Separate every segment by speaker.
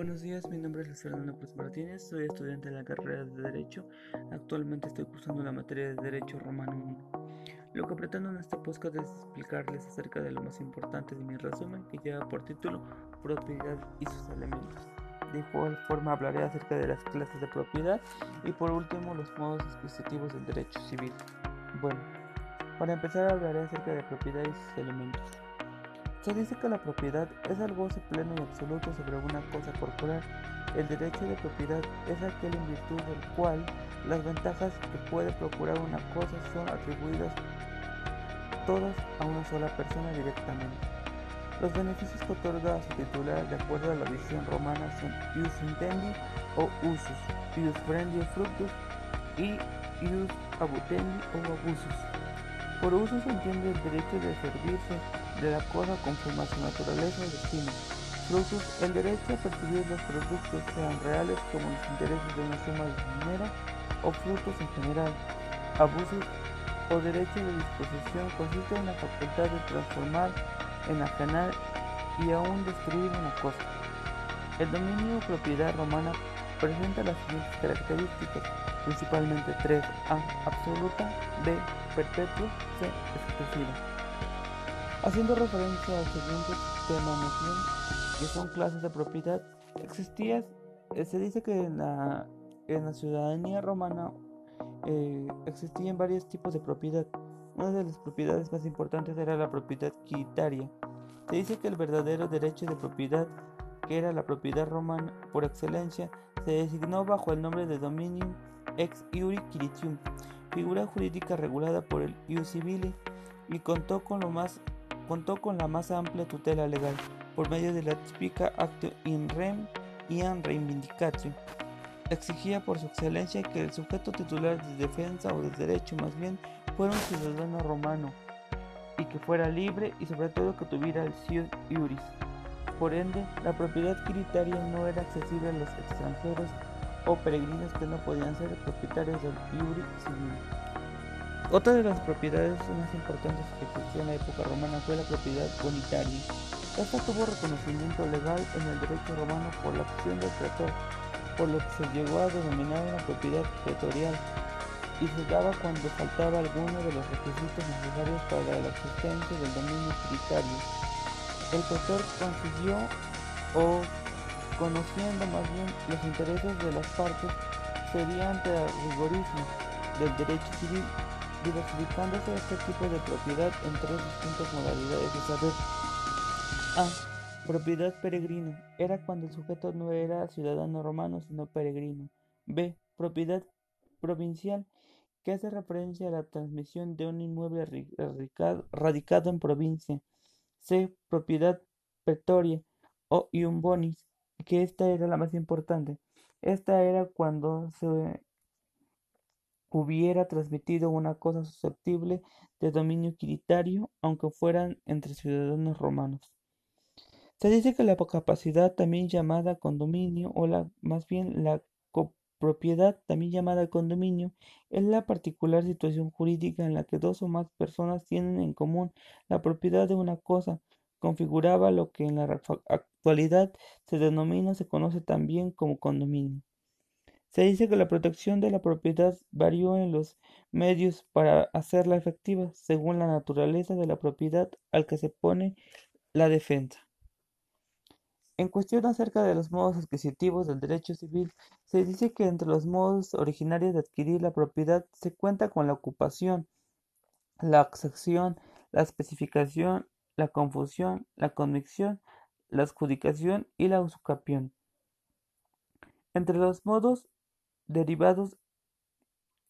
Speaker 1: Buenos días, mi nombre es Luis Fernando Cruz Martínez, soy estudiante de la carrera de Derecho. Actualmente estoy cursando la materia de Derecho Romano 1. Lo que pretendo en este podcast es explicarles acerca de lo más importante de mi resumen que lleva por título Propiedad y sus elementos. De igual forma hablaré acerca de las clases de propiedad y por último los modos adquisitivos del derecho civil. Bueno, para empezar hablaré acerca de propiedad y sus elementos. Se dice que la propiedad es el goce pleno y absoluto sobre una cosa corporal. El derecho de propiedad es aquel en virtud del cual las ventajas que puede procurar una cosa son atribuidas todas a una sola persona directamente. Los beneficios que otorga a su titular de acuerdo a la visión romana son ius intendi o usus, ius frendi o fructus y ius abutendi o abusus. Por uso se entiende el derecho de servirse de la cosa conforme a su naturaleza y destino. Frutos, el derecho a percibir los productos sean reales como los intereses de una suma de dinero o frutos en general. Abusos o derecho de disposición consiste en la facultad de transformar, enajenar y aún destruir una cosa. El dominio o propiedad romana presenta las siguientes características, principalmente tres: A. Absoluta, B. Perpetua, C. Exclusiva. Haciendo referencia al siguiente tema que son clases de propiedad, existía, eh, se dice que en la, en la ciudadanía romana eh, existían varios tipos de propiedad. Una de las propiedades más importantes era la propiedad quitaria. Se dice que el verdadero derecho de propiedad, que era la propiedad romana por excelencia, se designó bajo el nombre de dominium ex iuri quiritium, figura jurídica regulada por el ius civile, y contó con la más amplia tutela legal por medio de la típica Acto in Rem y en Reivindicatio. Exigía por su excelencia que el sujeto titular de defensa o de derecho más bien fuera un ciudadano romano y que fuera libre y sobre todo que tuviera el sius iuris. Por ende, la propiedad quiritaria no era accesible a los extranjeros o peregrinos que no podían ser propietarios del iuris civil. Otra de las propiedades más importantes que existía en la época romana fue la propiedad bonitaria. Esta tuvo reconocimiento legal en el derecho romano por la acción del pretor, por lo que se llegó a denominar una propiedad pretorial, y se daba cuando faltaba alguno de los requisitos necesarios para la existencia del dominio tributario. El pretor consiguió, o conociendo más bien los intereses de las partes, sería ante el rigorismo del derecho civil diversificándose este tipo de propiedad en tres distintas modalidades de saber. A. Propiedad peregrina. Era cuando el sujeto no era ciudadano romano, sino peregrino. B. Propiedad provincial, que hace referencia a la transmisión de un inmueble radicado en provincia. C. Propiedad pretoria o ium bonis, que esta era la más importante. Esta era cuando se hubiera transmitido una cosa susceptible de dominio quiritario, aunque fueran entre ciudadanos romanos. Se dice que la capacidad, también llamada condominio, o la, más bien la copropiedad, también llamada condominio, es la particular situación jurídica en la que dos o más personas tienen en común la propiedad de una cosa, configuraba lo que en la actualidad se denomina, se conoce también como condominio. Se dice que la protección de la propiedad varió en los medios para hacerla efectiva, según la naturaleza de la propiedad al que se pone la defensa. En cuestión acerca de los modos adquisitivos del derecho civil, se dice que entre los modos originarios de adquirir la propiedad se cuenta con la ocupación, la accesión, la especificación, la confusión, la convicción, la adjudicación y la usucapión. Entre los modos derivados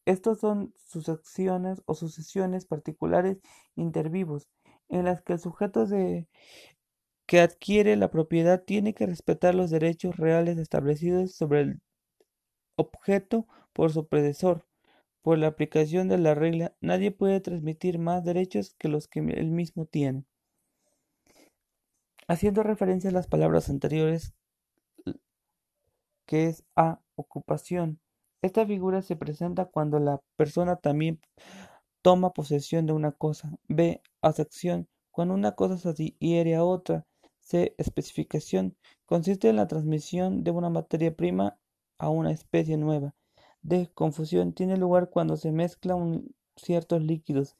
Speaker 1: estos son sucesiones o sucesiones particulares intervivos, en las que el sujeto de que adquiere la propiedad tiene que respetar los derechos reales establecidos sobre el objeto por su predecesor. Por la aplicación de la regla, nadie puede transmitir más derechos que los que él mismo tiene. Haciendo referencia a las palabras anteriores, que es a ocupación, esta figura se presenta cuando la persona también toma posesión de una cosa. B. Acepción. Cuando una cosa se adhiere a otra. C. Especificación. consiste en la transmisión de una materia prima a una especie nueva. D. Confusión tiene lugar cuando se mezclan ciertos líquidos.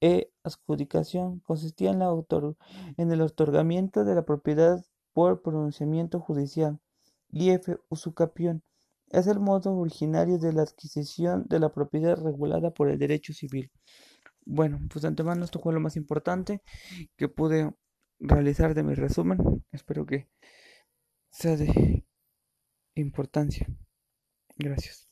Speaker 1: E. Adjudicación consistía en, el otorgamiento de la propiedad por pronunciamiento judicial. Y F. Usucapión es el modo originario de la adquisición de la propiedad regulada por el derecho civil. Bueno, pues de antemano esto fue lo más importante que pude realizar de mi resumen. Espero que sea de importancia. Gracias.